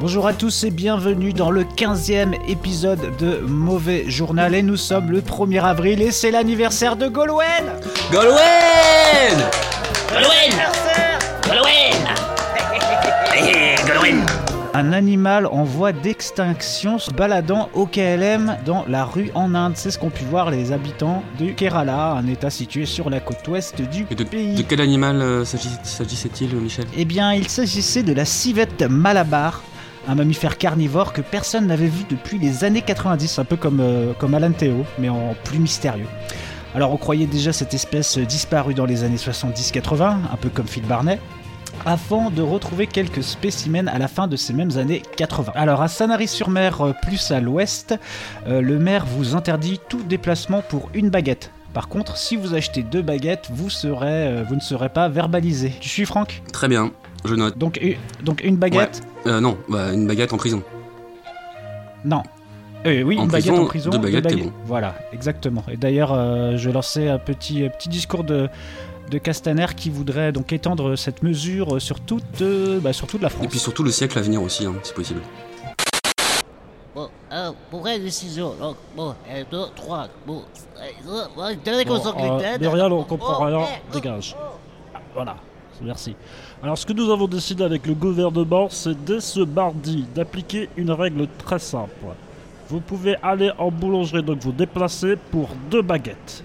Bonjour à tous et bienvenue dans le 15e épisode de Mauvais Journal. Et nous sommes le 1er avril et c'est l'anniversaire de Golwen Golwen Golwen Golwen Golwen Un animal en voie d'extinction se baladant au KLM dans la rue en Inde. C'est ce qu'ont pu voir les habitants du Kerala, un état situé sur la côte ouest du de, pays. de quel animal euh, s'agissait-il, Michel? Eh bien, il s'agissait de la civette malabar, un mammifère carnivore que personne n'avait vu depuis les années 90, un peu comme, euh, comme Alan mais en plus mystérieux. Alors, on croyait déjà cette espèce disparue dans les années 70-80, un peu comme Phil Barnet, avant de retrouver quelques spécimens à la fin de ces mêmes années 80. Alors, à Sanary-sur-Mer, euh, plus à l'ouest, euh, le maire vous interdit tout déplacement pour une baguette. Par contre, si vous achetez deux baguettes, vous, euh, vous ne serez pas verbalisé. Tu suis, Franck? Très bien, je note. donc, u- donc une baguette Euh, non, bah, une baguette en prison. Non. Euh, oui, En une baguette prison, en prison. deux baguettes, t'es baguettes- bon. Voilà, exactement. Et d'ailleurs, euh, je lançais un petit, petit discours de, de Castaner qui voudrait donc étendre cette mesure sur toute, euh, bah, sur toute la France. Et puis surtout le siècle à venir aussi, hein, si possible. Bon, alors, pour la décision, donc, bon, un, deux, trois, bon, euh, bon, tenez qu'on s'en Bon, euh, gluten. Myriam, on comprend Oh, rien, eh, oh, dégage. Voilà, merci. Alors, ce que nous avons décidé avec le gouvernement, c'est dès ce mardi d'appliquer une règle très simple. Vous pouvez aller en boulangerie, donc vous déplacer pour deux baguettes.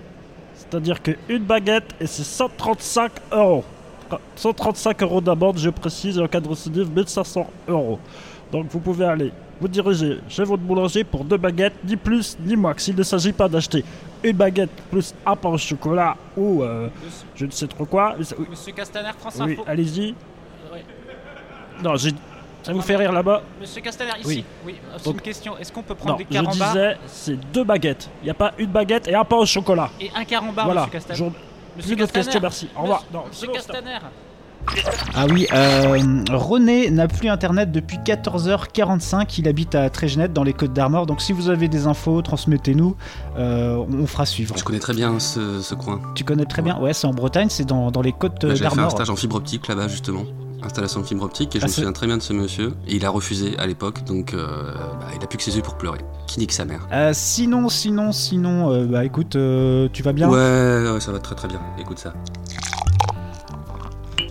C'est-à-dire qu'une baguette, et c'est 135 euros. 135 euros d'amende, je précise, et en cas de récidive, 1500 euros. Donc vous pouvez aller vous diriger chez votre boulanger pour deux baguettes, ni plus ni moins. S'il ne s'agit pas d'acheter une baguette plus un pain au chocolat ou euh, je ne sais trop quoi. Monsieur Castaner, France oui, Info. allez-y. Oui. Non, j'ai- ça vous fait rire là-bas Monsieur Castaner, ici. Oui. Oui, c'est une question. Est-ce qu'on peut prendre Non, des je carambars disais, c'est deux baguettes. Il n'y a pas une baguette et un pain au chocolat. et un carambar, voilà. Monsieur Castaner Je- Monsieur Plus Castaner. questions, merci. Au revoir. Monsieur, Non. Castaner. Ah oui, euh, René n'a plus internet depuis 14h45. Il habite à Trégenette dans les Côtes d'Armor. Donc si vous avez des infos, transmettez-nous. Euh, on fera suivre. Je connais très bien ce, ce coin. Tu connais très bien Ouais, c'est en Bretagne, c'est dans, dans les Côtes Bah, euh, J'avais fait un d'Armor. stage en fibre optique là-bas, justement. Installation de fibre optique, et je Ah, me souviens très bien de ce monsieur. Et il a refusé à l'époque, donc euh, bah, il a plus que ses yeux pour pleurer. Qui nique sa mère. Euh, sinon, sinon, sinon, euh, bah écoute, tu vas bien? Ouais, ouais, ça va très très bien. Écoute ça.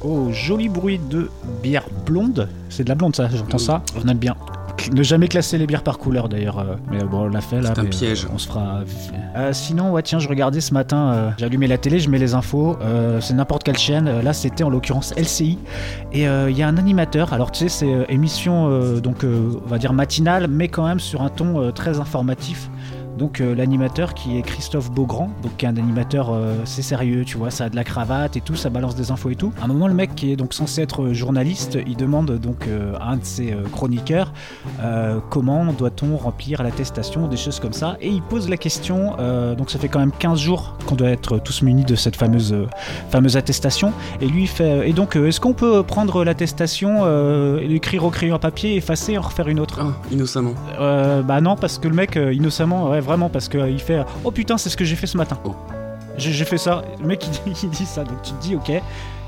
Oh, joli bruit de bière blonde. C'est de la blonde, ça, j'entends ça. On aime bien. Ne jamais classer les bières par couleur d'ailleurs, euh, mais bon, on l'a fait là. C'est un mais, piège. euh, On se fera. Euh, sinon, ouais, tiens, je regardais ce matin, euh, j'ai allumé la télé, je mets les infos. euh, c'est n'importe quelle chaîne. euh, là, c'était en l'occurrence LCI. Et euh, il y a un animateur. Alors, tu sais, c'est euh, émission, euh, donc, euh, on va dire matinale, mais quand même sur un ton euh, très informatif. Donc euh, l'animateur qui est Christophe Beaugrand, donc qui est un animateur euh, c'est sérieux, tu vois, ça a de la cravate et tout, ça balance des infos et tout. À un moment le mec qui est donc censé être euh, journaliste, il demande donc euh, à un de ses chroniqueurs comment doit-on remplir l'attestation, des choses comme ça, et il pose la question, donc ça fait quand même 15 jours qu'on doit être tous munis de cette fameuse, fameuse attestation, et lui il fait, et donc est-ce qu'on peut prendre l'attestation, l'écrire au crayon à papier, effacer en refaire une autre? Oh, innocemment. bah non, parce que le mec, innocemment, ouais, vraiment, parce qu'il fait euh, Oh putain, c'est ce que j'ai fait ce matin. Oh. J'ai fait ça. Le mec, il dit, il dit ça. Donc tu te dis, ok,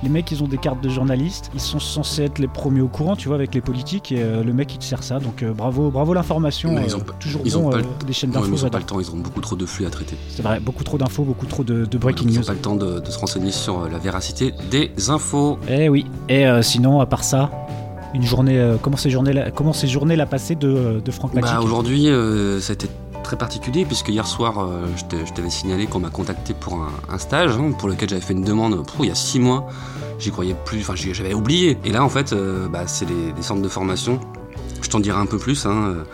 les mecs, ils ont des cartes de journalistes. Ils sont censés être les premiers au courant, tu vois, avec les politiques. Et euh, le mec, il te sert ça. Donc euh, bravo, bravo l'information. Ils euh, ont pas- toujours ils bon, ont pas chaînes d'infos. ils ont pas le temps, ils ont beaucoup trop de flux à traiter. C'est vrai, beaucoup trop d'infos, beaucoup trop de, de breaking Ils news. n'ont pas le temps de, de se renseigner sur la véracité des infos. Eh oui. Et sinon, à part ça, une journée. euh, comment ces journées, comment ces journées l'a passé de, de Franck Magic Bah, aujourd'hui, été très particulier puisque hier soir, euh, je t'avais signalé qu'on m'a contacté pour un, stage hein, pour lequel j'avais fait une demande il y a six mois. J'y croyais plus, enfin j'avais oublié. Et là, en fait, euh, bah, c'est les, les centres de formation. Je t'en dirai un peu plus. Hein, euh,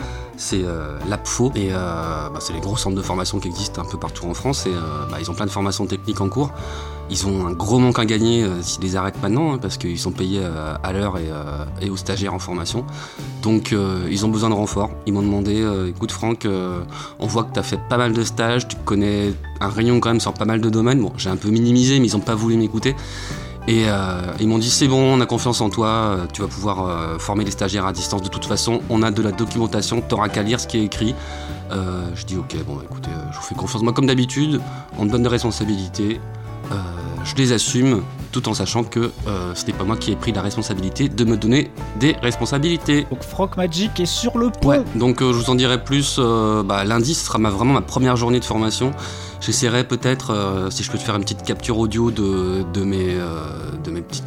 c'est euh, l'APFO. Et euh, bah, c'est les gros centres de formation qui existent un peu partout en France. Et euh, bah, ils ont plein de formations techniques en cours. Ils ont un gros manque à gagner s'ils les arrêtent maintenant, hein, parce qu'ils sont payés à l'heure et, et aux stagiaires en formation. Donc ils ont besoin de renfort. Ils m'ont demandé, écoute Franck, on voit que tu as fait pas mal de stages, tu connais un rayon quand même sur pas mal de domaines. Bon, j'ai un peu minimisé, mais ils ont pas voulu m'écouter. Et euh, ils m'ont dit c'est bon, on a confiance en toi, euh, tu vas pouvoir euh, former les stagiaires à distance de toute façon, on a de la documentation, t'auras qu'à lire ce qui est écrit. Euh, je dis ok, bon écoutez, euh, je vous fais confiance. Moi comme d'habitude, on me donne des responsabilités, je les assume, tout en sachant que ce n'est pas moi qui ai pris la responsabilité de me donner des responsabilités. Donc Franck Magic est sur le point. Ouais, donc je vous en dirai plus. bah, lundi, ce sera ma, vraiment ma première journée de formation. J'essaierai peut-être, si je peux te faire une petite capture audio de, de, mes,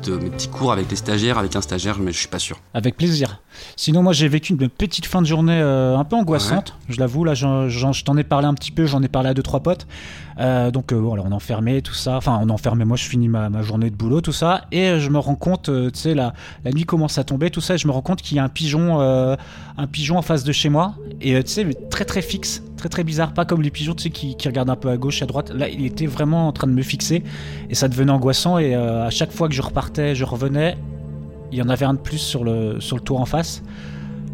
mes, petits cours avec les stagiaires, avec un stagiaire, mais je suis pas sûr. Avec plaisir. Sinon, moi, j'ai vécu une petite fin de journée euh, un peu angoissante. Je l'avoue, là, je t'en ai parlé un petit peu, j'en ai parlé à deux, trois potes. Euh, donc, euh, voilà, on est enfermé, tout ça. Enfin, on est enfermé, moi, je finis ma, ma journée de boulot, tout ça. Et je me rends compte, tu sais, la, la nuit commence à tomber, tout ça. Et je me rends compte qu'il y a un pigeon, un pigeon en face de chez moi. Et tu sais, très, très fixe, très, très bizarre. Pas comme les pigeons, tu sais, qui, qui regardent un peu à gauche, à droite. Là, il était vraiment en train de me fixer. Et ça devenait angoissant. Et euh, à chaque fois que je repartais, je revenais, il y en avait un de plus sur le, sur le tour en face.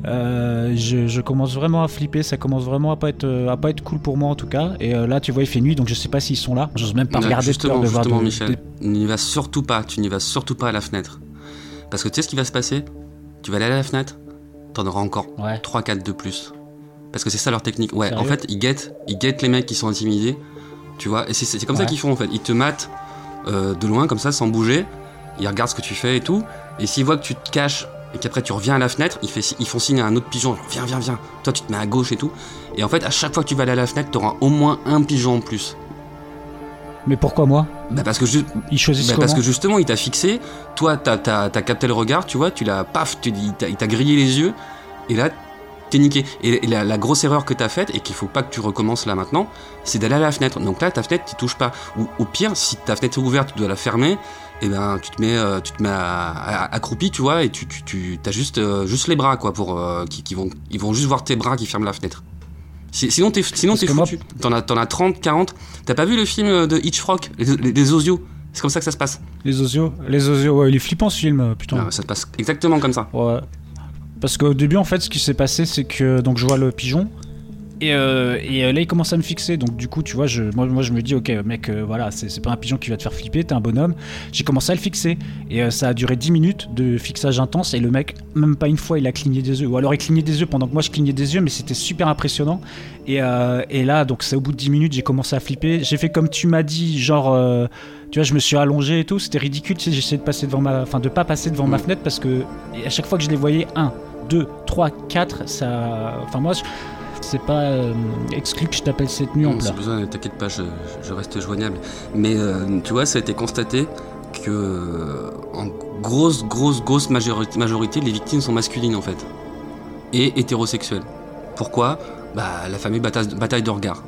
Euh, je, je commence vraiment à flipper, ça commence vraiment à pas être, euh, à pas être cool pour moi en tout cas. Et euh, là, tu vois, il fait nuit, donc je sais pas s'ils sont là. J'ose même pas Non, regarder de justement, de voir justement, de- Michel, n'y vas surtout pas. Tu n'y vas surtout pas à la fenêtre. Parce que tu sais ce qui va se passer? Tu vas aller à la fenêtre, t'en auras encore Ouais. 3-4 de plus. Parce que c'est ça leur technique. Ouais, Sérieux en fait, ils guettent, ils guettent les mecs qui sont intimidés. Tu vois, et c'est- comme ça qu'ils font en fait. Ils te matent euh, de loin, comme ça, sans bouger. Ils regardent ce que tu fais et tout. Et s'ils voient que tu te caches et qu'après tu reviens à la fenêtre, ils, fait- ils font signe à un autre pigeon genre, viens, viens, viens. Toi, tu te mets à gauche et tout. Et en fait, à chaque fois que tu vas aller à la fenêtre, t'auras au moins un pigeon en plus. Mais pourquoi moi? Bah parce que juste, Ils choisissent bah, parce que justement, il t'a fixé. Toi, t'as t'as- t'as capté le regard, tu vois, tu l'as paf, tu, il t'a grillé les yeux. Et là, t'es niqué. Et, la, la grosse erreur que t'as faite, et qu'il faut pas que tu recommences là maintenant, c'est d'aller à la fenêtre. Donc là, ta fenêtre, tu touches pas. Ou au pire, si ta fenêtre est ouverte, tu dois la fermer. Et ben, tu te mets, euh, tu te mets à- à- accroupi, tu vois, et tu, tu, tu as juste, euh, juste les bras, quoi, pour euh, qui, qui vont, ils vont juste voir tes bras qui ferment la fenêtre. Si- Sinon, t'es sinon t'es foutu. T'en as, t'en as 30, 40. T'as pas vu le film de Hitchcock, les, les, les osios? C'est comme ça que ça se passe. Les osios, les osios, ouais, il est flippant ce film, euh, putain. Ah, ça se passe exactement comme ça. Ouais. Parce qu'au début, en fait, ce qui s'est passé, c'est que donc je vois le pigeon. Et, euh, et euh, là, il commence à me fixer. Donc, du coup, tu vois, je, moi, moi je me dis, ok, mec, euh, voilà, c'est pas un pigeon qui va te faire flipper, t'es un bonhomme. J'ai commencé à le fixer. Et ça a duré 10 minutes de fixage intense. Et le mec, même pas une fois, il a cligné des yeux. Ou alors, il clignait des yeux pendant que moi, je clignais des yeux, mais c'était super impressionnant. Et, et là, donc, c'est au bout de 10 minutes, j'ai commencé à flipper. J'ai fait comme tu m'as dit, genre. tu vois, je me suis allongé et tout, c'était ridicule, tu sais, j'essayais de passer devant ma, enfin de pas passer devant ma fenêtre parce que à chaque fois que je les voyais, 1, 2, 3, 4, ça, enfin moi, je- c'est pas euh, exclu que je t'appelle cette nuit en Non, pleurs. c'est besoin, t'inquiète pas, je, je reste joignable. Mais euh, tu vois, ça a été constaté que euh, en grosse, grosse, grosse majorité, majorité, les victimes sont masculines en fait. Et hétérosexuelles. Pourquoi? Bah la fameuse bataille, bataille de regard.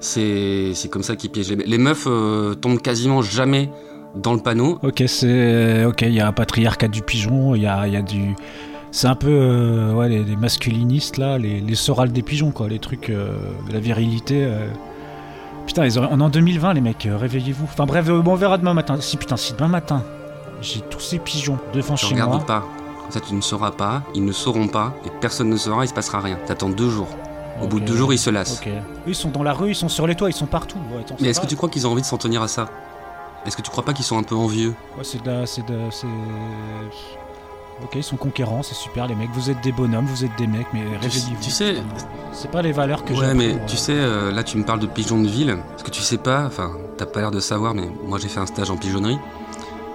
C'est c'est comme ça qu'ils piègent les, me- les meufs euh, tombent quasiment jamais dans le panneau. Ok, c'est ok, il y a un patriarcat du pigeon, il y a, il y a du, c'est un peu euh, ouais les, les masculinistes là, les, les sorales des pigeons quoi, les trucs euh, de la virilité. euh. Putain, ils auraient- on est en 2020 les mecs, réveillez-vous. Enfin bref, bon, on verra demain matin. Si putain, si demain matin, j'ai tous ces pigeons devant Je chez regarde moi. pas. Comme ça, tu ne sauras pas, ils ne sauront pas, et personne ne saura, il se passera rien. T'attends deux jours. Au bout de deux jours, ils se lassent. Eux, ils sont dans la rue, ils sont sur les toits, ils sont partout. Ouais, Mais est-ce que tu crois qu'ils ont envie de s'en tenir à ça? Est-ce que tu crois pas qu'ils sont un peu envieux? Ouais, c'est de la- c'est de, c'est. Ok, ils sont conquérants, c'est super les mecs. Vous êtes des bonhommes, vous êtes des mecs, mais réveillez-vous. tu sais, c'est pas les valeurs que j'ai. ouais, mais tu euh. sais, euh, là tu me parles de pigeons de ville. Ce que tu sais pas, enfin, t'as pas l'air de savoir, mais moi j'ai fait un stage en pigeonnerie.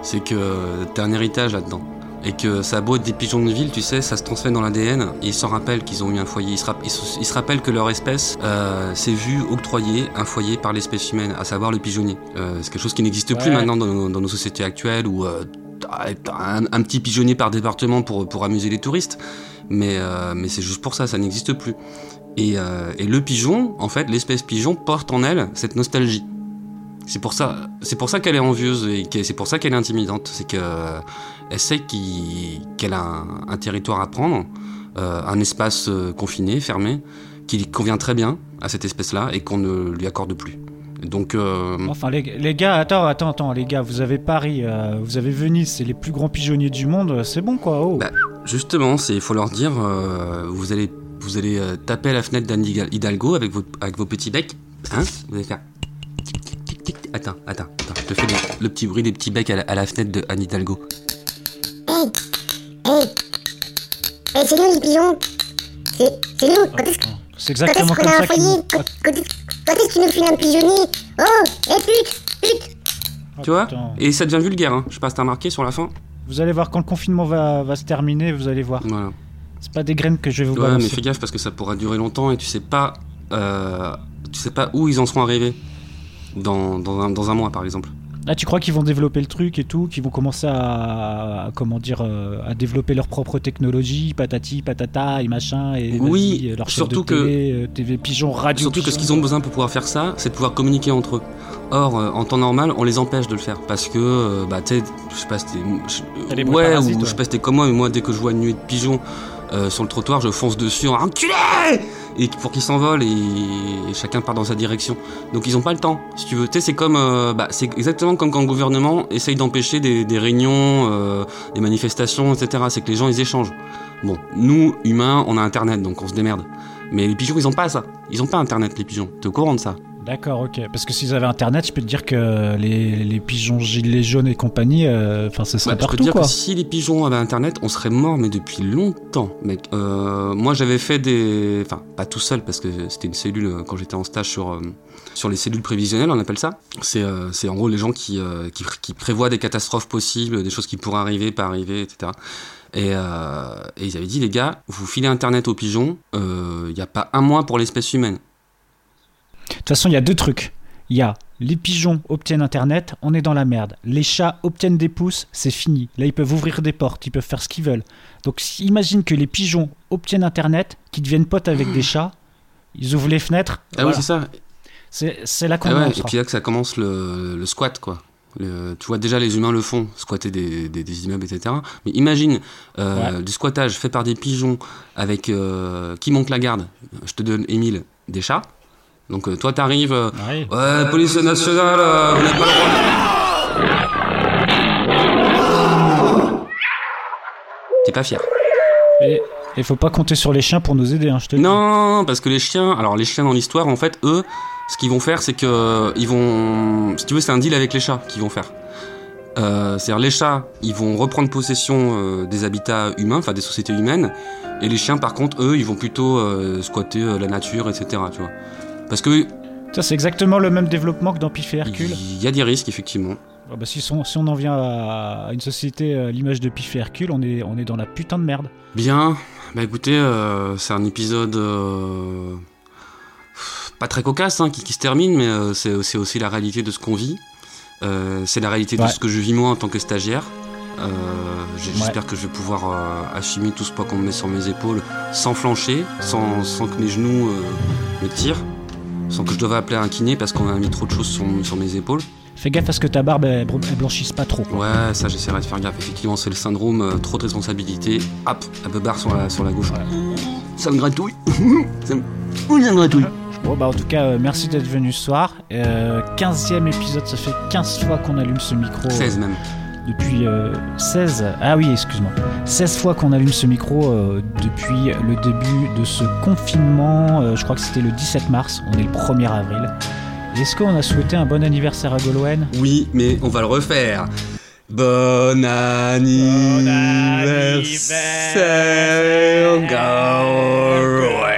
C'est que euh, t'as un héritage là-dedans. Et que ça a beau être des pigeons de ville, tu sais, ça se transmet dans l'ADN. Et ils s'en rappellent qu'ils ont eu un foyer. Ils se, rap- ils se- ils se rappellent que leur espèce euh, s'est vue octroyer un foyer par l'espèce humaine, à savoir le pigeonnier. C'est quelque chose qui n'existe plus maintenant dans nos, dans nos sociétés actuelles où un, petit pigeonnier par département pour, pour amuser les touristes. Mais, euh, mais c'est juste pour ça, ça n'existe plus. Et, euh, et le pigeon, en fait, l'espèce pigeon porte en elle cette nostalgie. C'est pour ça, c'est pour ça qu'elle est envieuse et c'est pour ça qu'elle est intimidante. C'est que elle sait qu'elle a un, territoire à prendre, euh, un espace confiné, fermé, qui convient très bien à cette espèce-là et qu'on ne lui accorde plus. Donc, euh, Enfin, les, les gars, attends, attends, attends, les gars, vous avez Paris, euh, vous avez Venise, c'est les plus grands pigeonniers du monde, c'est bon quoi, oh. Bah, justement, il faut leur dire, euh, vous allez, vous allez euh, taper à la fenêtre d'Anne Hidalgo avec vos, avec vos petits becs, hein Vous allez faire. tic, tic, tic, tic. Attends, attends, attends, je te fais le, le petit bruit des petits becs à la, à la fenêtre de Anne Hidalgo. Hey Hey Hey, c'est nous les pigeons C'est nous Quand est-ce c'est quand est-ce exactement qu'on comme a un ça Quand est-ce que tu nous files un pigeonnier Oh Eh pute Pute Ah, Tu vois? Et ça devient vulgaire, hein. je sais pas si t'as remarqué sur la fin. Vous allez voir quand le confinement va, va se terminer, vous allez voir. Voilà. C'est pas des graines que je vais vous Ouais, mais fais gaffe parce que ça pourra durer longtemps et tu sais pas, euh, tu sais pas où ils en seront arrivés dans, dans, un, dans un mois par exemple. Là, tu crois qu'ils vont développer le truc et tout, qu'ils vont commencer à, à- comment dire, euh, à développer leur propre technologie, patati, patata et machin, et Oui, vas-y, leur surtout de télé, euh, TV pigeon, radio. Surtout que ce qu'ils ont besoin pour pouvoir faire ça, c'est de pouvoir communiquer entre eux. Or, euh, en temps normal, on les empêche de le faire parce que, euh, bah, tu sais, je sais pas, si t'es. Ouais, ou ouais. je sais pas si t'es comme moi, mais moi, dès que je vois une nuée de pigeons euh, sur le trottoir, je fonce dessus en enculé Et pour qu'ils s'envolent et, chacun part dans sa direction. Donc, ils ont pas le temps, si tu veux. C'est comme. euh, bah, c'est exactement comme quand le gouvernement essaye d'empêcher des, réunions, euh, des manifestations, etc. C'est que les gens, ils échangent. Bon, nous, humains, on a Internet, donc on se démerde. Mais les pigeons, ils ont pas ça. Ils ont pas Internet, les pigeons. T'es au courant de ça? D'accord, ok. Parce que s'ils avaient internet, je peux te dire que les, les pigeons gilets jaunes et compagnie, euh, enfin, ce serait Bah, je peux partout te dire quoi. que si les pigeons avaient internet, on serait mort mais depuis longtemps, mec. Euh, moi j'avais fait des, enfin pas tout seul parce que c'était une cellule euh, quand j'étais en stage sur euh, sur les cellules prévisionnelles, on appelle ça. C'est euh, en gros les gens qui, euh, qui qui prévoient des catastrophes possibles, des choses qui pourraient arriver, pas arriver, etc. Et, euh, et ils avaient dit les gars, vous filez internet aux pigeons, il n'y a pas un mois pour l'espèce humaine. De toute façon, il y a deux trucs. Il y a les pigeons obtiennent internet, on est dans la merde. Les chats obtiennent des pouces, c'est fini. Là, ils peuvent ouvrir des portes, ils peuvent faire ce qu'ils veulent. Donc, imagine que les pigeons obtiennent internet, qu'ils deviennent potes avec des chats, ils ouvrent les fenêtres. Ah voilà. oui c'est ça. c'est c'est là qu'on Ah ouais, et puis là que ça commence le, le squat, quoi. Le- tu vois, déjà, les humains le font, squatter des, des, des immeubles, etc. Mais imagine euh, du squattage fait par des pigeons avec euh, qui monte la garde. Je te donne, Émile, des chats. Donc euh, toi, t'arrives. euh, Ouais. ouais, police nationale, euh, vous n'avez pas le droit. T'es pas fier. Et il faut pas compter sur les chiens pour nous aider, hein, je te dis. Non, parce que les chiens, alors les chiens dans l'histoire, en fait, eux, ce qu'ils vont faire, c'est que ils vont, si tu veux, c'est un deal avec les chats qu'ils vont faire. Euh, C'est-à-dire les chats, ils vont reprendre possession euh, des habitats humains, enfin des sociétés humaines, et les chiens, par contre, eux, ils vont plutôt euh, squatter la nature, etc. Tu vois. Parce que Ça, c'est exactement le même développement que dans Pif et Hercule. il y a des risques, effectivement. Ah bah, si, on, si on en vient à, à une société à l'image de Pif et Hercule, on est, on est dans la putain de merde. Bien, bah écoutez, euh, c'est un épisode euh, pas très cocasse hein, qui, qui se termine, mais euh, c'est c'est aussi la réalité de ce qu'on vit. Euh, c'est la réalité de ce que je vis moi en tant que stagiaire. Euh, Ouais. J'espère que je vais pouvoir euh, assumer tout ce poids qu'on me met sur mes épaules sans flancher, sans, sans que mes genoux euh, me tirent, sans que je doive appeler un kiné parce qu'on a mis trop de choses sur, sur mes épaules. Fais gaffe à ce que ta barbe elle, blanchisse pas trop. Ouais, ça j'essaierai de faire gaffe. Effectivement, c'est le syndrome, euh, trop de responsabilité. Hop, un peu barre sur la, sur la gauche. Ça me gratouille. ça me... Ça me gratouille. Bon bah en tout cas euh, merci d'être venu ce soir. Euh, 15e épisode, ça fait 15 fois qu'on allume ce micro. 16 même. Depuis euh, 16. Ah oui, excuse-moi. 16 fois qu'on allume ce micro euh, depuis le début de ce confinement. Euh, je crois que c'était le 17 mars. On est le 1er avril. Est-ce qu'on a souhaité un bon anniversaire à Golwen? Oui, mais on va le refaire. Bon anniversaire, Gawain.